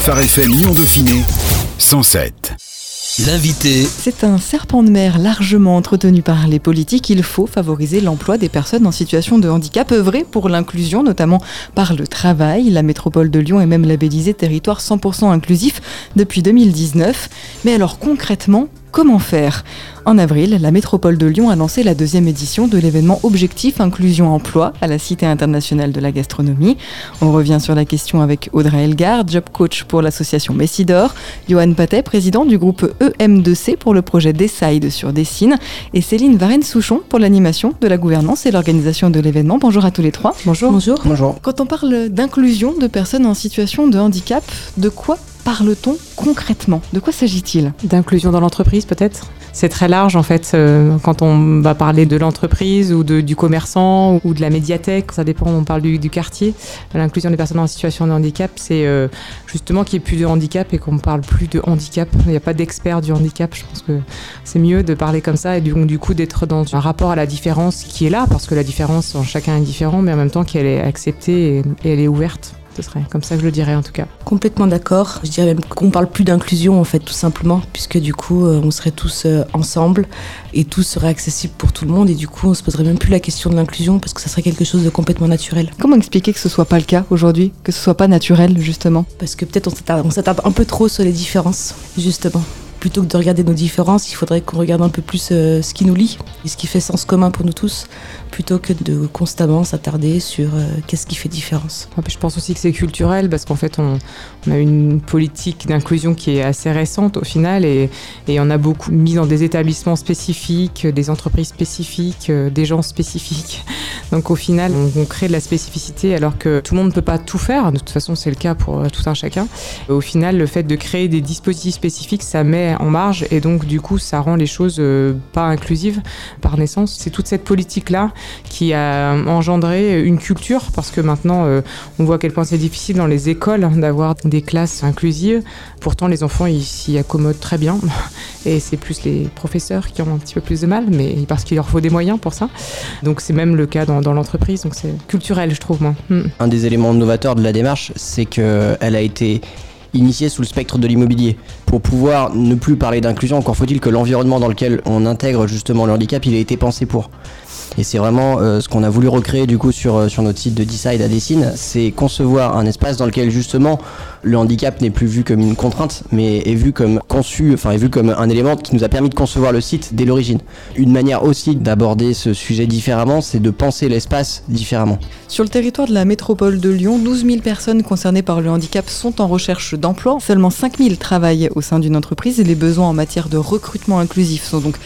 Phare FM Lyon Dauphiné 107. L'invité. C'est un serpent de mer largement entretenu par les politiques. Il faut favoriser l'emploi des personnes en situation de handicap, œuvrer pour l'inclusion, notamment par le travail. La métropole de Lyon est même labellisée territoire 100% inclusif depuis 2019. Mais alors concrètement, Comment faire? En avril, la métropole de Lyon a lancé la deuxième édition de l'événement Objectif Inclusion Emploi à la Cité internationale de la gastronomie. On revient sur la question avec Audrey Elgar, job coach pour l'association Messidor, Johan Patet, président du groupe EM2C pour le projet Decide sur Dessine, et Céline Varenne-Souchon pour l'animation de la gouvernance et l'organisation de l'événement. Bonjour à tous les trois. Bonjour. Bonjour. Bonjour. Quand on parle d'inclusion de personnes en situation de handicap, de quoi parle-t-on concrètement? De quoi s'agit-il? D'inclusion dans l'entreprise peut-être? C'est très large en fait euh, quand on va parler de l'entreprise ou du commerçant ou de la médiathèque, ça dépend, on parle du, quartier. L'inclusion des personnes en situation de handicap, c'est euh, justement qu'il n'y ait plus de handicap et qu'on ne parle plus de handicap. Il n'y a pas d'expert du handicap. Je pense que c'est mieux de parler comme ça et du, coup d'être dans un rapport à la différence qui est là parce que la différence en chacun est différent, mais en même temps qu'elle est acceptée et elle est ouverte. Ce serait comme ça que je le dirais en tout cas. Complètement d'accord. Je dirais même qu'on parle plus d'inclusion en fait tout simplement puisque du coup euh, on serait tous euh, ensemble et tout serait accessible pour tout le monde et du coup on se poserait même plus la question de l'inclusion parce que ça serait quelque chose de complètement naturel. Comment expliquer que ce soit pas le cas aujourd'hui, que ce soit pas naturel justement? Parce que peut-être on s'attarde un peu trop sur les différences justement plutôt que de regarder nos différences, il faudrait qu'on regarde un peu plus euh, ce qui nous lie et ce qui fait sens commun pour nous tous, plutôt que de constamment s'attarder sur euh, qu'est-ce qui fait différence. Je pense aussi que c'est culturel parce qu'en fait on, a une politique d'inclusion qui est assez récente au final et, et, on a beaucoup mis dans des établissements spécifiques, des entreprises spécifiques, euh, des gens spécifiques. Donc au final on, on, crée de la spécificité alors que tout le monde ne peut pas tout faire, de toute façon c'est le cas pour tout un chacun. Au final le fait de créer des dispositifs spécifiques ça met en marge et donc du coup ça rend les choses euh, pas inclusives par naissance. C'est toute cette politique là qui a engendré une culture parce que maintenant euh, on voit à quel point c'est difficile dans les écoles d'avoir des classes inclusives. Pourtant les enfants ils s'y accommodent très bien et c'est plus les professeurs qui ont un petit peu plus de mal mais parce qu'il leur faut des moyens pour ça. Donc c'est même le cas dans, dans l'entreprise donc c'est culturel je trouve moi. Hmm. Un des éléments novateurs de la démarche c'est qu'elle a été initié sous le spectre de l'immobilier. Pour pouvoir ne plus parler d'inclusion, encore faut-il que l'environnement dans lequel on intègre justement le handicap, il ait été pensé pour. Et c'est vraiment euh, ce qu'on a voulu recréer du coup sur, sur notre site de Decide à Dessine, c'est concevoir un espace dans lequel justement le handicap n'est plus vu comme une contrainte, mais est vu comme conçu, enfin est vu comme un élément qui nous a permis de concevoir le site dès l'origine. Une manière aussi d'aborder ce sujet différemment, c'est de penser l'espace différemment. Sur le territoire de la métropole de Lyon, 12 000 personnes concernées par le handicap sont en recherche d'emploi. Seulement 5 000 travaillent au sein d'une entreprise et les besoins en matière de recrutement inclusif sont donc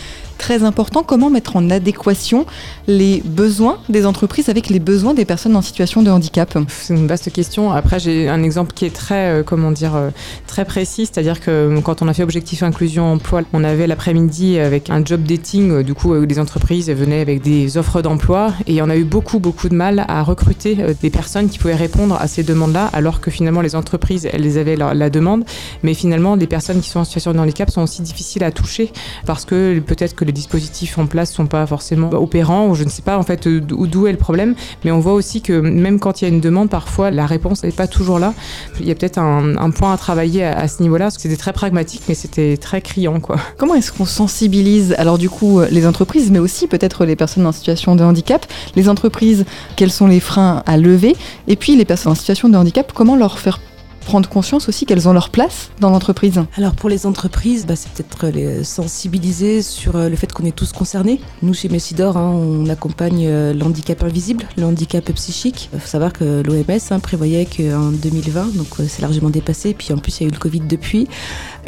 très important. Comment mettre en adéquation les besoins des entreprises avec les besoins des personnes en situation de handicap C'est une vaste question. Après, j'ai un exemple qui est très, euh, comment dire, euh, très précis, c'est-à-dire que quand on a fait Objectif Inclusion Emploi, on avait l'après-midi avec un job dating, euh, du coup, des entreprises venaient avec des offres d'emploi et on a eu beaucoup, beaucoup de mal à recruter des personnes qui pouvaient répondre à ces demandes-là, alors que finalement les entreprises, elles avaient la, la demande, mais finalement, les personnes qui sont en situation de handicap sont aussi difficiles à toucher parce que peut-être que les dispositifs en place sont pas forcément opérants ou je ne sais pas en fait d'où est le problème. Mais on voit aussi que même quand il y a une demande parfois la réponse n'est pas toujours là. Il y a peut-être un, point à travailler à, ce niveau là c'était très pragmatique mais c'était très criant quoi. Comment est-ce qu'on sensibilise alors du coup les entreprises mais aussi peut-être les personnes en situation de handicap? Les entreprises quels sont les freins à lever? Et puis les personnes en situation de handicap comment leur faire prendre conscience aussi qu'elles ont leur place dans l'entreprise Alors pour les entreprises, bah, c'est peut-être les sensibiliser sur le fait qu'on est tous concernés. Nous chez Messidor, hein, on accompagne euh, l'handicap invisible, le handicap psychique. Il faut savoir que l'OMS hein, prévoyait qu'en 2020, donc euh, c'est largement dépassé, puis en plus il y a eu le Covid depuis,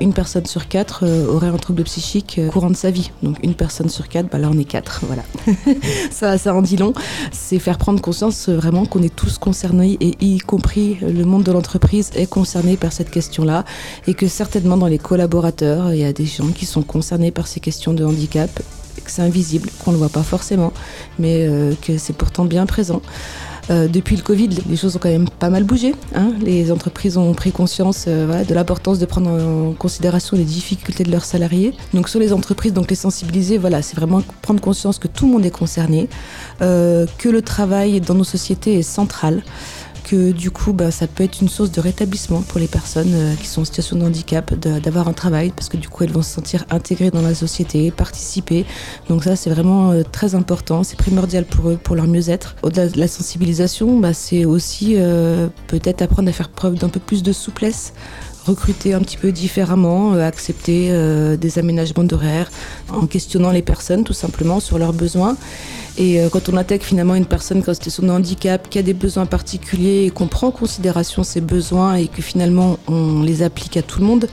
une personne sur quatre euh, aurait un trouble psychique euh, courant de sa vie. Donc une personne sur quatre, bah là on est quatre, voilà. ça, ça en dit long. C'est faire prendre conscience euh, vraiment qu'on est tous concernés, et y compris le monde de l'entreprise est concerné par cette question-là, et que certainement dans les collaborateurs, il y a des gens qui sont concernés par ces questions de handicap, que c'est invisible, qu'on ne le voit pas forcément, mais euh, que c'est pourtant bien présent. Euh, depuis le Covid, les choses ont quand même pas mal bougé. Hein les entreprises ont pris conscience euh, de l'importance de prendre en considération les difficultés de leurs salariés. Donc sur les entreprises, donc les sensibiliser, voilà, c'est vraiment prendre conscience que tout le monde est concerné, que le travail dans nos sociétés est central que du coup, bah, ça peut être une source de rétablissement pour les personnes euh, qui sont en situation de handicap, d'avoir un travail, parce que du coup, elles vont se sentir intégrées dans la société, participer. Donc ça, c'est vraiment euh, très important, c'est primordial pour eux, pour leur mieux-être. Au-delà de la sensibilisation, bah, c'est aussi euh, peut-être apprendre à faire preuve d'un peu plus de souplesse recruter un petit peu différemment, accepter des aménagements d'horaires, en questionnant les personnes tout simplement sur leurs besoins. Et euh, quand on intègre finalement une personne qui a son handicap, qui a des besoins particuliers et qu'on prend en considération ses besoins et que finalement on les applique à tout le monde,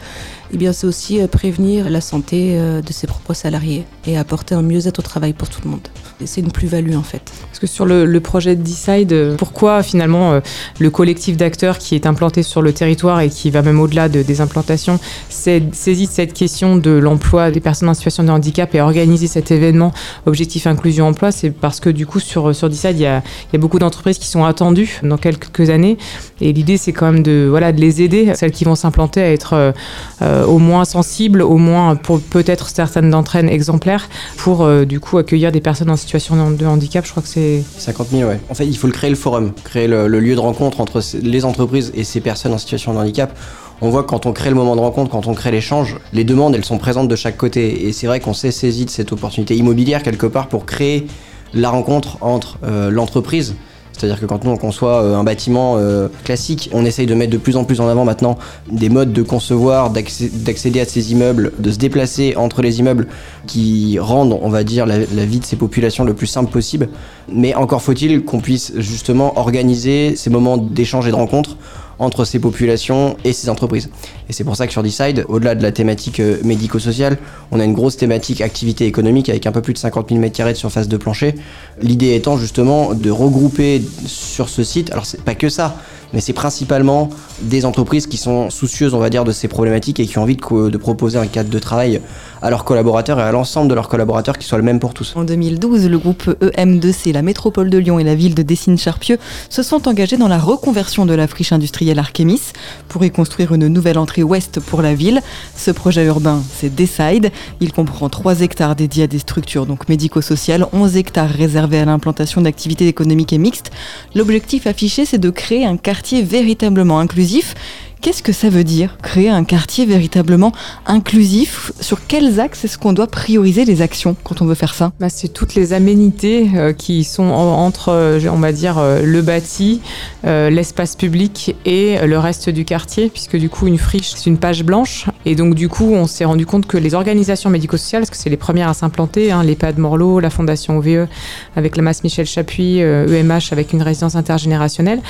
eh c'est aussi euh, prévenir la santé euh, de ses propres salariés et apporter un mieux-être au travail pour tout le monde. C'est une plus-value en fait. Parce que sur le, projet de Decide, pourquoi finalement le collectif d'acteurs qui est implanté sur le territoire et qui va même au-delà de, des implantations saisit cette question de l'emploi des personnes en situation de handicap et organiser cet événement Objectif Inclusion Emploi, c'est parce que du coup sur, sur Decide, il y a, beaucoup d'entreprises qui sont attendues dans quelques années et l'idée c'est quand même de, voilà, de les aider, celles qui vont s'implanter à être euh, au moins sensibles, au moins pour peut-être certaines d'entre elles exemplaires, pour euh, du coup accueillir des personnes en situation de handicap. Je crois que c'est 50 000, ouais. En fait, il faut le créer le forum, créer le, lieu de rencontre entre les entreprises et ces personnes en situation de handicap on voit que quand on crée le moment de rencontre, quand on crée l'échange, les demandes, elles sont présentes de chaque côté. Et c'est vrai qu'on s'est saisi de cette opportunité immobilière quelque part pour créer la rencontre entre euh, l'entreprise, c'est-à-dire que quand nous on conçoit euh, un bâtiment euh, classique, on essaye de mettre de plus en plus en avant maintenant des modes de concevoir, d'accéder à ces immeubles, de se déplacer entre les immeubles qui rendent, on va dire, la, la vie de ces populations le plus simple possible. Mais encore faut-il qu'on puisse justement organiser ces moments d'échange et de rencontre entre ces populations et ces entreprises. Et c'est pour ça que sur Decide, au-delà de la thématique euh, médico-sociale, on a une grosse thématique activité économique avec un peu plus de 50 000 m2 de surface de plancher. L'idée étant justement de regrouper sur ce site, alors c'est pas que ça, mais c'est principalement des entreprises qui sont soucieuses, on va dire, de ces problématiques et qui ont envie de, proposer un cadre de travail à leurs collaborateurs et à l'ensemble de leurs collaborateurs qui soit le même pour tous. En 2012, le groupe EM2C, la métropole de Lyon et la ville de Dessines-Charpieu se sont engagés dans la reconversion de la friche industrielle Archemis pour y construire une nouvelle entrée ouest pour la ville. Ce projet urbain, c'est Decide. Il comprend 3 hectares dédiés à des structures donc médico-sociales, 11 hectares réservés à l'implantation d'activités économiques et mixtes. L'objectif affiché, c'est de créer un quartier véritablement inclusif Qu'est-ce que ça veut dire, créer un quartier véritablement inclusif? Sur quels axes est-ce qu'on doit prioriser les actions quand on veut faire ça? Bah, C'est toutes les aménités euh, qui sont entre, euh, on va dire, euh, le bâti, l'espace public et le reste du quartier, puisque du coup, une friche, c'est une page blanche. Et donc, du coup, on s'est rendu compte que les organisations médico-sociales, parce que c'est les premières à s'implanter, hein, l'EHPAD Morlot, la Fondation OVE, avec la masse Michel Chapuis, EMH, e avec une résidence intergénérationnelle,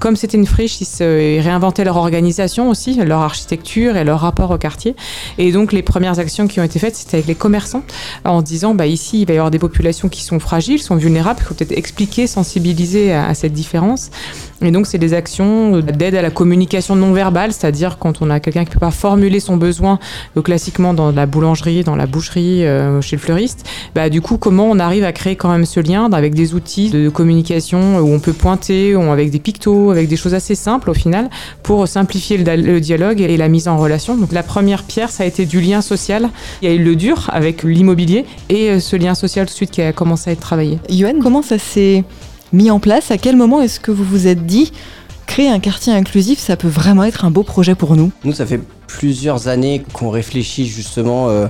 comme c'était une friche, ils, se, ils réinventaient leur organisation aussi, leur architecture et leur rapport au quartier. Et donc les premières actions qui ont été faites, c'était avec les commerçants, en disant bah ici il va y avoir des populations qui sont fragiles, sont vulnérables, il faut peut-être expliquer, sensibiliser à, cette différence. Et donc c'est des actions d'aide à la communication non verbale, c'est-à-dire quand on a quelqu'un qui peut pas formuler son besoin euh, classiquement dans la boulangerie, dans la boucherie, euh, chez le fleuriste, bah du coup comment on arrive à créer quand même ce lien avec des outils de communication où on peut pointer, avec des pictos, avec des choses assez simples au final pour simplifier le, dialogue et la mise en relation. Donc la première pierre, ça a été du lien social. Il y a eu le dur avec l'immobilier et euh, ce lien social tout de suite qui a commencé à être travaillé. Yoann, comment ça s'est mis en place À quel moment est-ce que vous vous êtes dit créer un quartier inclusif, ça peut vraiment être un beau projet pour nous? Nous, ça fait plusieurs années qu'on réfléchit justement euh,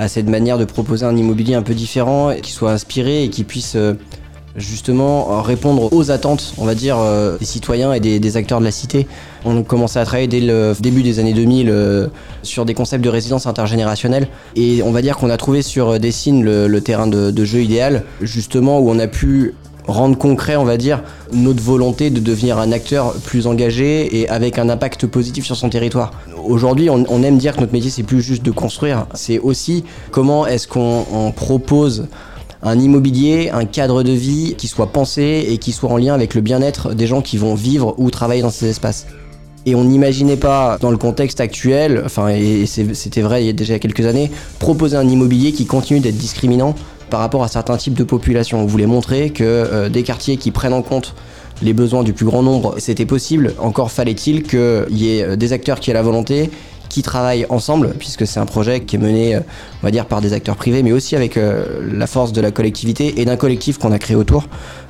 à cette manière de proposer un immobilier un peu différent, qui soit inspiré et qui puisse euh, justement euh, répondre aux attentes, on va dire, des citoyens et des, acteurs de la cité. On commençait à travailler dès le début des années 2000 euh, sur des concepts de résidence intergénérationnelle et on va dire qu'on a trouvé sur Dessine le, le terrain de, jeu idéal, justement où on a pu rendre concret, on va dire, notre volonté de devenir un acteur plus engagé et avec un impact positif sur son territoire. Aujourd'hui, on, aime dire que notre métier, c'est plus juste de construire, c'est aussi comment est-ce qu'on propose un immobilier, un cadre de vie qui soit pensé et qui soit en lien avec le bien-être des gens qui vont vivre ou travailler dans ces espaces. Et on n'imaginait pas, dans le contexte actuel, enfin, et c'était vrai il y a déjà quelques années, proposer un immobilier qui continue d'être discriminant par rapport à certains types de populations. On voulait montrer que euh, des quartiers qui prennent en compte les besoins du plus grand nombre, c'était possible. Encore fallait-il qu'il y ait euh, des acteurs qui aient la volonté qui travaillent ensemble, puisque c'est un projet qui est mené, euh, on va dire, par des acteurs privés, mais aussi avec la force de la collectivité et d'un collectif qu'on a créé autour.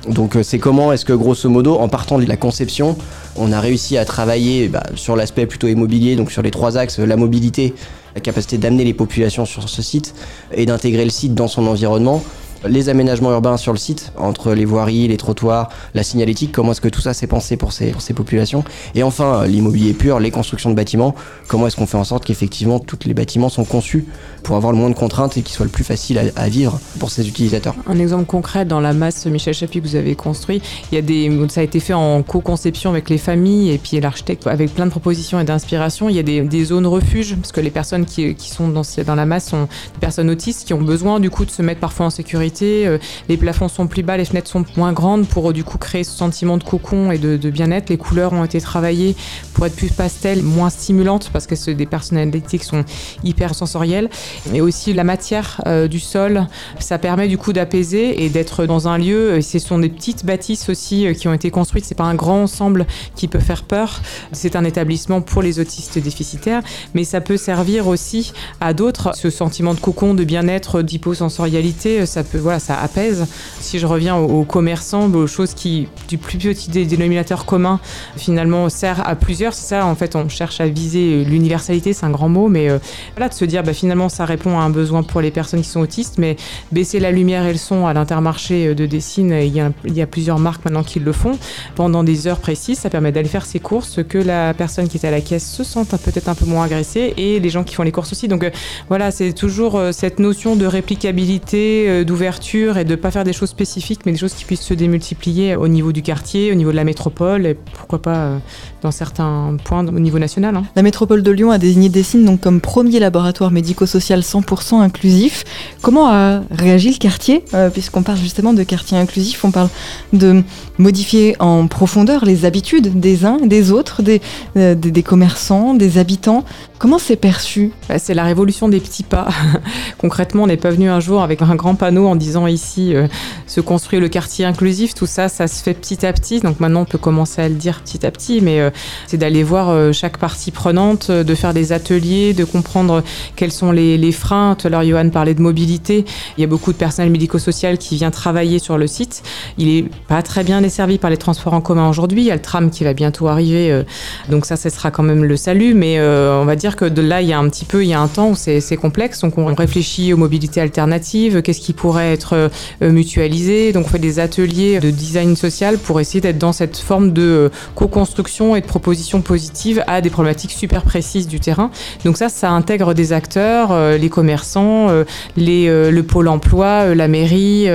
Donc c'est comment est-ce que, grosso modo, en partant de la conception, On a réussi à travailler bah, sur l'aspect plutôt immobilier, donc sur les trois axes, la mobilité, la capacité d'amener les populations sur ce site et d'intégrer le site dans son environnement les aménagements urbains sur le site, entre les voiries, les trottoirs, la signalétique, comment est-ce que tout ça s'est pensé pour ces, populations. Et enfin, l'immobilier pur, les constructions de bâtiments, comment est-ce qu'on fait en sorte qu'effectivement tous les bâtiments sont conçus pour avoir le moins de contraintes et qu'ils soient le plus facile à, vivre pour ces utilisateurs. Un exemple concret dans la masse Michel Chapuis que vous avez construit, il y a des, ça a été fait en co-conception avec les familles et puis l'architecte avec plein de propositions et d'inspiration. Il y a des, zones refuges parce que les personnes qui, qui sont dans, dans la masse sont des personnes autistes qui ont besoin du coup de se mettre parfois en sécurité euh, les plafonds sont plus bas, les fenêtres sont moins grandes pour du coup créer ce sentiment de cocon et de, bien-être. Les couleurs ont été travaillées pour être plus pastel, moins stimulantes parce que c'est des personnalités qui sont hyper sensorielles. Et aussi la matière euh, du sol, ça permet du coup d'apaiser et d'être dans un lieu. Ce sont des petites bâtisses aussi euh, qui ont été construites. C'est pas un grand ensemble qui peut faire peur. C'est un établissement pour les autistes déficitaires, mais ça peut servir aussi à d'autres. Ce sentiment de cocon, de bien-être, d'hyposensorialité, ça peut voilà, ça apaise. Si je reviens aux, commerçants, aux choses qui, du plus petit dénominateur commun, finalement, sert à plusieurs, c'est ça, en fait, on cherche à viser l'universalité, c'est un grand mot, mais euh, voilà, de se dire, bah, finalement, ça répond à un besoin pour les personnes qui sont autistes, mais baisser la lumière et le son à l'intermarché de Dessine, il y, a, plusieurs marques maintenant qui le font, pendant des heures précises, ça permet d'aller faire ses courses, que la personne qui est à la caisse se sente peut-être un peu moins agressée, et les gens qui font les courses aussi. Donc euh, voilà, c'est toujours euh, cette notion de réplicabilité, d'ouverture et de ne pas faire des choses spécifiques, mais des choses qui puissent se démultiplier au niveau du quartier, au niveau de la métropole, et pourquoi pas euh, dans certains points au niveau national. Hein. La métropole de Lyon a désigné Dessine donc comme premier laboratoire médico-social 100% inclusif. Comment a réagi le quartier euh, Puisqu'on parle justement de quartier inclusif, on parle de modifier en profondeur les habitudes des uns, des autres, des, euh, des, commerçants, des habitants. Comment c'est perçu? Bah, C'est la révolution des petits pas. Concrètement, on n'est pas venu un jour avec un grand panneau en disant ici euh, se construit le quartier inclusif. Tout ça, ça se fait petit à petit. Donc maintenant, on peut commencer à le dire petit à petit, mais euh, c'est d'aller voir chaque partie prenante, de faire des ateliers, de comprendre quels sont les, les freins. Tout à l'heure, Johan parlait de mobilité. Il y a beaucoup de personnel médico-social qui vient travailler sur le site. Il est pas très bien desservi par les transports en commun aujourd'hui. Il y a le tram qui va bientôt arriver. donc ça, ce sera quand même le salut. Mais on va dire que de là, il y a un petit peu, il y a un temps où c'est complexe. Donc, on réfléchit aux mobilités alternatives, qu'est-ce qui pourrait être euh, mutualisé. Donc, on fait des ateliers de design social pour essayer d'être dans cette forme de euh, co-construction et de proposition positive à des problématiques super précises du terrain. Donc, ça, ça intègre des acteurs, euh, les commerçants, les, le pôle emploi, la mairie,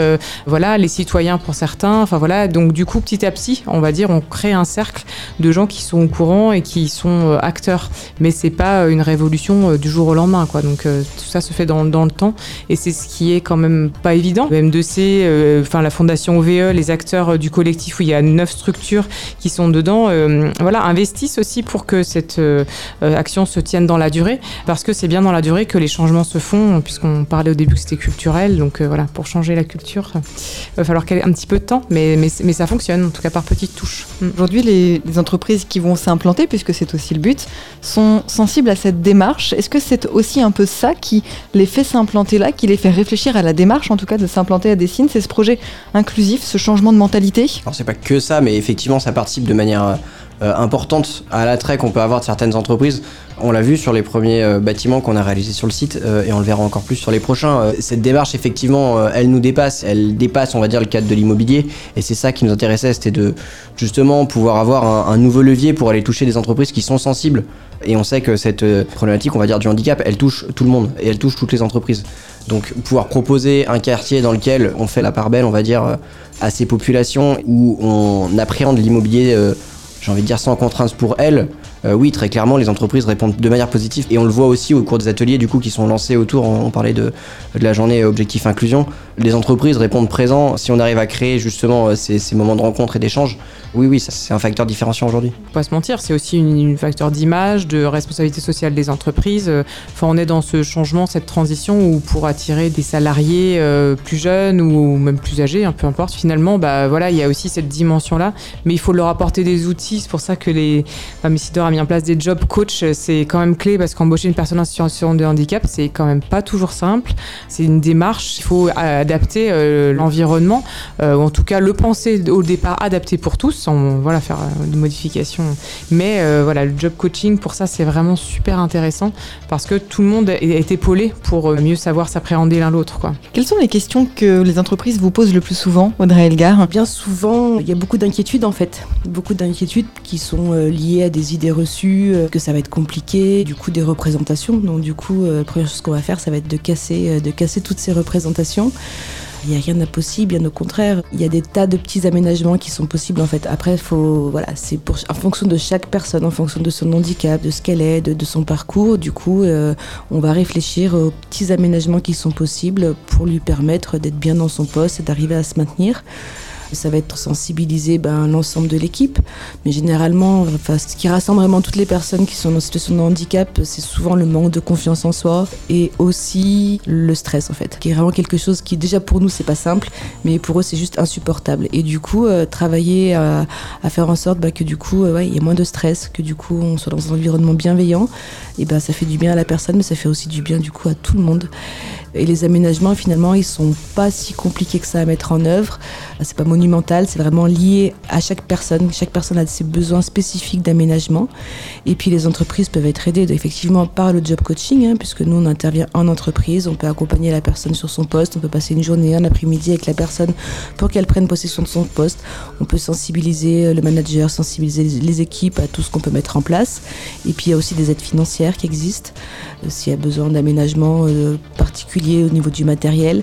voilà, les citoyens pour certains. Enfin, voilà. Donc, du coup, petit à petit, on va dire, on crée un cercle de gens qui sont au courant et qui sont acteurs. Mais c'est pas une révolution du jour au lendemain. Quoi. Donc tout ça se fait dans, dans le temps et c'est ce qui est quand même pas évident. Le M2C, euh, enfin la fondation OVE, les acteurs du collectif où il y a neuf structures qui sont dedans, voilà, investissent aussi pour que cette action se tienne dans la durée parce que c'est bien dans la durée que les changements se font puisqu'on parlait au début que c'était culturel. Donc voilà, pour changer la culture, il va falloir un petit peu de temps, mais, mais, mais ça fonctionne, en tout cas par petites touches. Aujourd'hui, les, les entreprises qui vont s'implanter, puisque c'est aussi le but, sont sensibles à cette démarche. Est-ce que c'est aussi un peu ça qui les fait s'implanter là, qui les fait réfléchir à la démarche, en tout cas, de s'implanter à Dessine C'est ce projet inclusif, ce changement de mentalité? Alors, c'est pas que ça, mais effectivement, ça participe de manière euh, importante à l'attrait qu'on peut avoir de certaines entreprises. On l'a vu sur les premiers euh, bâtiments qu'on a réalisés sur le site euh, et on le verra encore plus sur les prochains. cette démarche, effectivement, elle nous dépasse. Elle dépasse, on va dire, le cadre de l'immobilier. Et c'est ça qui nous intéressait, c'était de justement pouvoir avoir un, nouveau levier pour aller toucher des entreprises qui sont sensibles. Et on sait que cette problématique, on va dire, du handicap, elle touche tout le monde et elle touche toutes les entreprises. Donc pouvoir proposer un quartier dans lequel on fait la part belle, on va dire, à ces populations où on appréhende l'immobilier j'ai envie de dire sans contrainte pour elles, euh, oui, très clairement, les entreprises répondent de manière positive. Et on le voit aussi au cours des ateliers du coup qui sont lancés autour. On, parlait de, de, la journée objectif inclusion. Les entreprises répondent présents. Si on arrive à créer justement euh, ces, moments de rencontre et d'échange, oui, oui, c'est un facteur différenciant aujourd'hui. Pas se mentir, c'est aussi un facteur d'image, de responsabilité sociale des entreprises. Enfin, on est dans ce changement, cette transition où pour attirer des salariés euh, plus jeunes ou même plus âgés, hein, peu importe, finalement, bah voilà, il y a aussi cette dimension-là. Mais il faut leur apporter des outils. C'est pour ça que les, enfin, Messidor a mis en place des job coach, c'est quand même clé parce qu'embaucher une personne en situation de handicap, c'est quand même pas toujours simple. C'est une démarche, il faut adapter euh, l'environnement, euh, ou en tout cas le penser au départ adapté pour tous, sans voilà, faire euh, des modifications. Mais voilà, le job coaching, pour ça, c'est vraiment super intéressant parce que tout le monde est épaulé pour mieux savoir s'appréhender l'un l'autre. Quelles sont les questions que les entreprises vous posent le plus souvent, Audrey Elgar? Bien souvent, il y a beaucoup d'inquiétudes en fait. Beaucoup d'inquiétudes qui sont liées à des idées reçues, que ça va être compliqué, du coup des représentations. Donc du coup, la première chose qu'on va faire, ça va être de casser, de casser toutes ces représentations. Il n'y a rien d'impossible, bien au contraire. Il y a des tas de petits aménagements qui sont possibles en fait. Après, faut, voilà, c'est pour, en fonction de chaque personne, en fonction de son handicap, de ce qu'elle est, de, son parcours. Du coup, euh, on va réfléchir aux petits aménagements qui sont possibles pour lui permettre d'être bien dans son poste et d'arriver à se maintenir. Ça va être sensibiliser ben, l'ensemble de l'équipe. Mais généralement, ce qui rassemble vraiment toutes les personnes qui sont en situation de handicap, c'est souvent le manque de confiance en soi et aussi le stress en fait, qui est vraiment quelque chose qui déjà pour nous c'est pas simple, mais pour eux c'est juste insupportable. Et du coup, euh, travailler à, faire en sorte ben, que du coup, euh, il y ait moins de stress, que du coup on soit dans un environnement bienveillant, et ben ça fait du bien à la personne, mais ça fait aussi du bien du coup à tout le monde. Et les aménagements, finalement, ils sont pas si compliqués que ça à mettre en œuvre. C'est pas monumental, c'est vraiment lié à chaque personne. Chaque personne a ses besoins spécifiques d'aménagement. Et puis les entreprises peuvent être aidées effectivement par le job coaching, hein, puisque nous on intervient en entreprise, on peut accompagner la personne sur son poste, on peut passer une journée, un après-midi avec la personne pour qu'elle prenne possession de son poste. On peut sensibiliser le manager, sensibiliser les équipes à tout ce qu'on peut mettre en place. Et puis il y a aussi des aides financières qui existent euh, s'il y a besoin d'aménagement euh, particulier au niveau du matériel.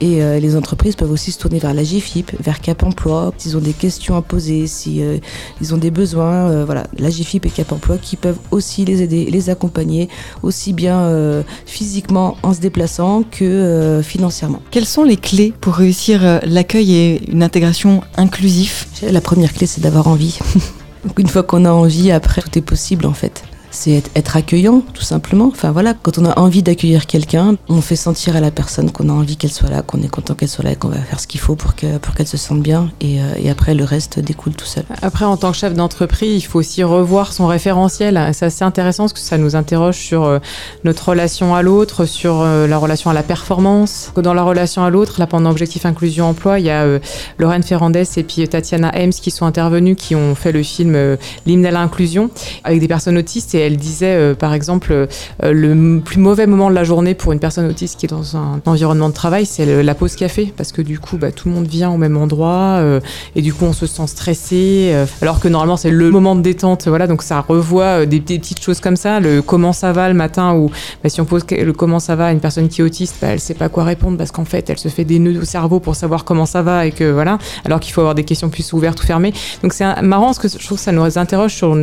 Et euh, les entreprises peuvent aussi se tourner vers la GFIP, vers Cap Emploi, s'ils ont des questions à poser, si euh, ils ont des besoins. Euh, voilà, la GFIP et Cap Emploi qui peuvent aussi les aider, les accompagner, aussi bien physiquement en se déplaçant que financièrement. Quelles sont les clés pour réussir l'accueil et une intégration inclusif La première clé, c'est d'avoir envie. une fois qu'on a envie, après, tout est possible en fait c'est être, accueillant, tout simplement. Enfin voilà, quand on a envie d'accueillir quelqu'un, on fait sentir à la personne qu'on a envie qu'elle soit là, qu'on est content qu'elle soit là et qu'on va faire ce qu'il faut pour qu'elle pour qu'elle se sente bien. Et, euh, et, après, le reste découle tout seul. Après, en tant que chef d'entreprise, il faut aussi revoir son référentiel. C'est assez intéressant parce que ça nous interroge sur euh, notre relation à l'autre, sur euh, la relation à la performance. Dans la relation à l'autre, là, pendant Objectif Inclusion Emploi, il y a Lorraine Ferrandez et puis Tatiana Hems qui sont intervenus, qui ont fait le film L'hymne à l'inclusion avec des personnes autistes elle disait, euh, par exemple, euh, le plus mauvais moment de la journée pour une personne autiste qui est dans un environnement de travail, c'est la pause café, parce que du coup, bah, tout le monde vient au même endroit, euh, et du coup, on se sent stressé, alors que normalement, c'est le moment de détente, voilà, donc ça revoit des, petites choses comme ça, le comment ça va le matin, ou bah, si on pose le comment ça va à une personne qui est autiste, bah, elle sait pas quoi répondre, parce qu'en fait, elle se fait des nœuds au cerveau pour savoir comment ça va, et que voilà, alors qu'il faut avoir des questions plus ouvertes ou fermées. Donc c'est marrant, parce que je trouve que ça nous interroge sur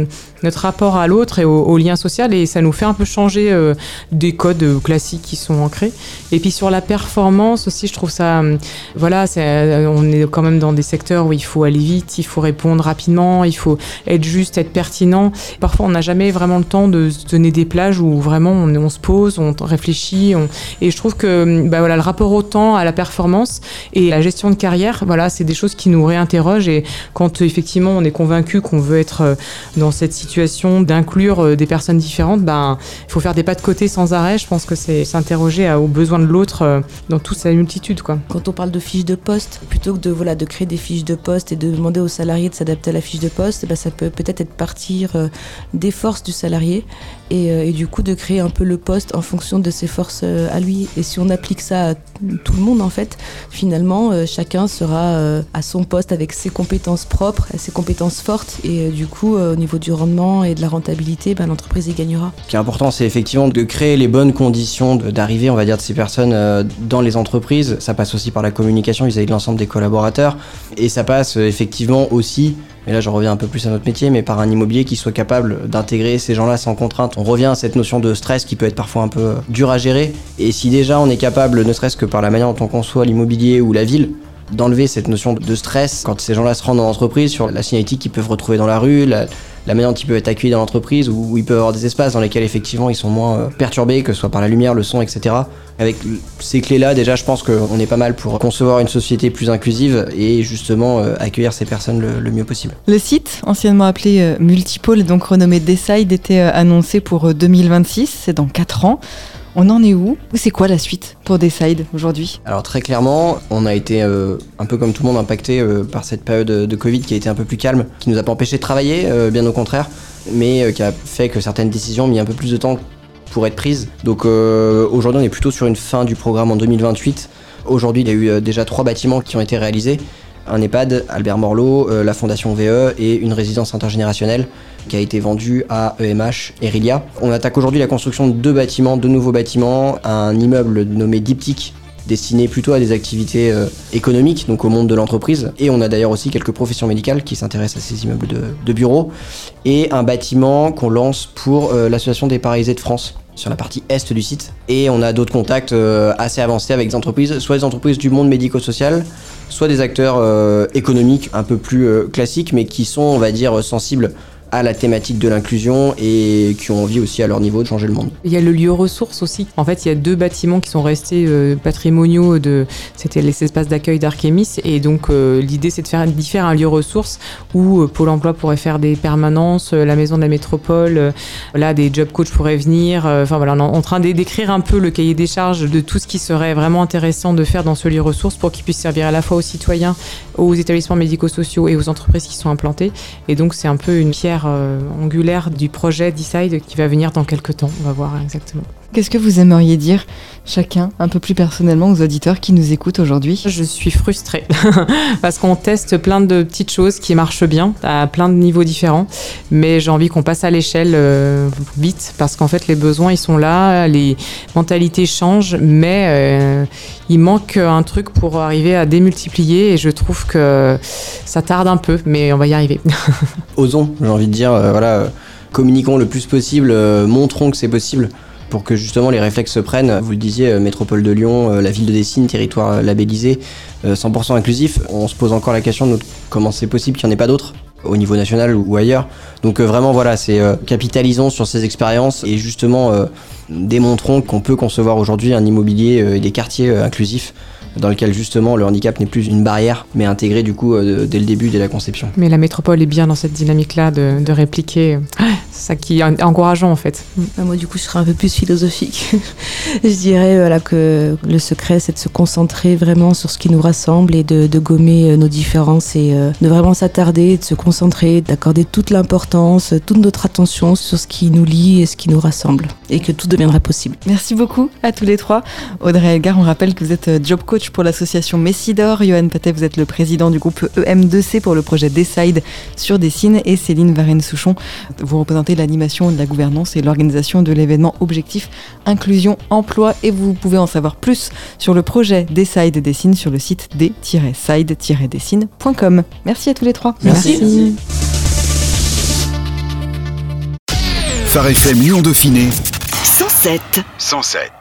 notre rapport à l'autre et au, au, lien social et ça nous fait un peu changer euh, des codes euh, classiques qui sont ancrés. Et puis sur la performance aussi, je trouve ça, euh, voilà, on est quand même dans des secteurs où il faut aller vite, il faut répondre rapidement, il faut être juste, être pertinent. Parfois, on n'a jamais vraiment le temps de se donner des plages où vraiment on, se pose, on réfléchit. Et je trouve que bah voilà, le rapport au temps, à la performance et la gestion de carrière, voilà, c'est des choses qui nous réinterrogent. Et quand effectivement on est convaincu qu'on veut être dans cette situation d'inclure des personnes différentes, ben, il faut faire des pas de côté sans arrêt. Je pense que c'est s'interroger aux besoins de l'autre euh, dans toute sa multitude. Quoi. Quand on parle de fiches de poste, plutôt que de, voilà, de créer des fiches de poste et de demander aux salariés de s'adapter à la fiche de poste, ben, ça peut peut-être être partir euh, des forces du salarié euh, et, du coup de créer un peu le poste en fonction de ses forces à lui. Et si on applique ça à tout le monde, en fait, finalement, chacun sera à son poste avec ses compétences propres, ses compétences fortes. Et du coup, au niveau du rendement et de la rentabilité, ben, l'entreprise gagnera. Ce qui est important, c'est effectivement de créer les bonnes conditions d'arrivée, on va dire, de ces personnes euh, dans les entreprises. Ça passe aussi par la communication vis-à-vis de l'ensemble des collaborateurs. Et ça passe euh, effectivement aussi et là je reviens un peu plus à notre métier, mais par un immobilier qui soit capable d'intégrer ces gens-là sans contrainte. On revient à cette notion de stress qui peut être parfois un peu euh, dur à gérer. Et si déjà on est capable, ne serait-ce que par la manière dont on conçoit l'immobilier ou la ville, d'enlever cette notion de stress quand ces gens-là se rendent dans l'entreprise sur la signalétique qu'ils peuvent retrouver dans la rue, la manière dont ils peuvent être accueillis dans l'entreprise, où ils peuvent avoir des espaces dans lesquels effectivement ils sont moins euh, perturbés, que ce soit par la lumière, le son, etc. Avec ces clés-là, déjà, je pense qu'on est pas mal pour concevoir une société plus inclusive et justement euh, accueillir ces personnes le, mieux possible. Le site, anciennement appelé euh, Multipole, donc renommé Decide, était annoncé pour 2026, c'est dans 4 ans. On en est où C'est quoi la suite pour Decide aujourd'hui Alors très clairement, on a été euh, un peu comme tout le monde impacté euh, par cette période de Covid qui a été un peu plus calme, qui nous a pas empêché de travailler, euh, bien au contraire, mais qui a fait que certaines décisions ont mis un peu plus de temps pour être prises. Donc aujourd'hui on est plutôt sur une fin du programme en 2028. Aujourd'hui il y a eu déjà trois bâtiments qui ont été réalisés un EHPAD, Albert Morlot, la Fondation VE et une résidence intergénérationnelle qui a été vendu à EMH et Rilia. On attaque aujourd'hui la construction de deux bâtiments, deux nouveaux bâtiments, un immeuble nommé Diptyque destiné plutôt à des activités euh, économiques, donc au monde de l'entreprise. Et on a d'ailleurs aussi quelques professions médicales qui s'intéressent à ces immeubles de, bureaux. Et un bâtiment qu'on lance pour euh, l'Association des paralysés de France sur la partie est du site. Et on a d'autres contacts euh, assez avancés avec des entreprises, soit des entreprises du monde médico-social, soit des acteurs économiques un peu plus classiques, mais qui sont, on va dire, sensibles à la thématique de l'inclusion et qui ont envie aussi à leur niveau de changer le monde. Il y a le lieu ressources aussi. En fait, il y a deux bâtiments qui sont restés euh, patrimoniaux de c'était les espaces d'accueil d'Archemis et donc euh, l'idée c'est de faire d'y faire un lieu ressources où euh, Pôle emploi pourrait faire des permanences, la maison de la métropole, là des job coachs pourraient venir. Enfin voilà, on est en train d'écrire un peu le cahier des charges de tout ce qui serait vraiment intéressant de faire dans ce lieu ressources pour qu'il puisse servir à la fois aux citoyens, aux établissements médico-sociaux et aux entreprises qui sont implantées. Et donc c'est un peu une pierre euh, angulaire du projet Decide qui va venir dans quelques temps. On va voir exactement. Qu'est-ce que vous aimeriez dire chacun un peu plus personnellement aux auditeurs qui nous écoutent aujourd'hui? Je suis frustrée parce qu'on teste plein de petites choses qui marchent bien à plein de niveaux différents, mais j'ai envie qu'on passe à l'échelle euh, vite parce qu'en fait les besoins ils sont là, les mentalités changent, mais euh, il manque un truc pour arriver à démultiplier et je trouve que ça tarde un peu, mais on va y arriver. Osons, j'ai envie de dire, euh, voilà, communiquons le plus possible, montrons que c'est possible pour que justement les réflexes se prennent. Vous le disiez, euh, métropole de Lyon, euh, la ville de Dessine, territoire euh, labellisé, 100% inclusif. On se pose encore la question de comment c'est possible qu'il n'y en ait pas d'autres au niveau national ou ailleurs. Donc vraiment voilà, c'est capitalisons sur ces expériences et justement démontrons qu'on peut concevoir aujourd'hui un immobilier et des quartiers inclusifs dans lequel justement le handicap n'est plus une barrière, mais intégré du coup dès le début, dès la conception. Mais la métropole est bien dans cette dynamique-là de, répliquer. C'est ça qui est encourageant en fait. Bah, moi du coup je serais un peu plus philosophique. je dirais voilà, que le secret c'est de se concentrer vraiment sur ce qui nous rassemble et de, gommer euh, nos différences et euh, de vraiment s'attarder, de se concentrer, d'accorder toute l'importance, toute notre attention sur ce qui nous lie et ce qui nous rassemble et que tout deviendra possible. Merci beaucoup à tous les trois. Audrey Elgar, on rappelle que vous êtes job coach pour l'association Messidor. Johan Patet, vous êtes le président du groupe EM2C pour le projet Decide sur Dessine. Et Céline Varenne-Souchon, vous représentez l'animation de la gouvernance et l'organisation de l'événement Objectif Inclusion Emploi. Et vous pouvez en savoir plus sur le projet Decide Dessine sur le site d-side-dessine.com. Merci à tous les trois. Merci. Merci. Phare FM Lyon Dauphiné 107 107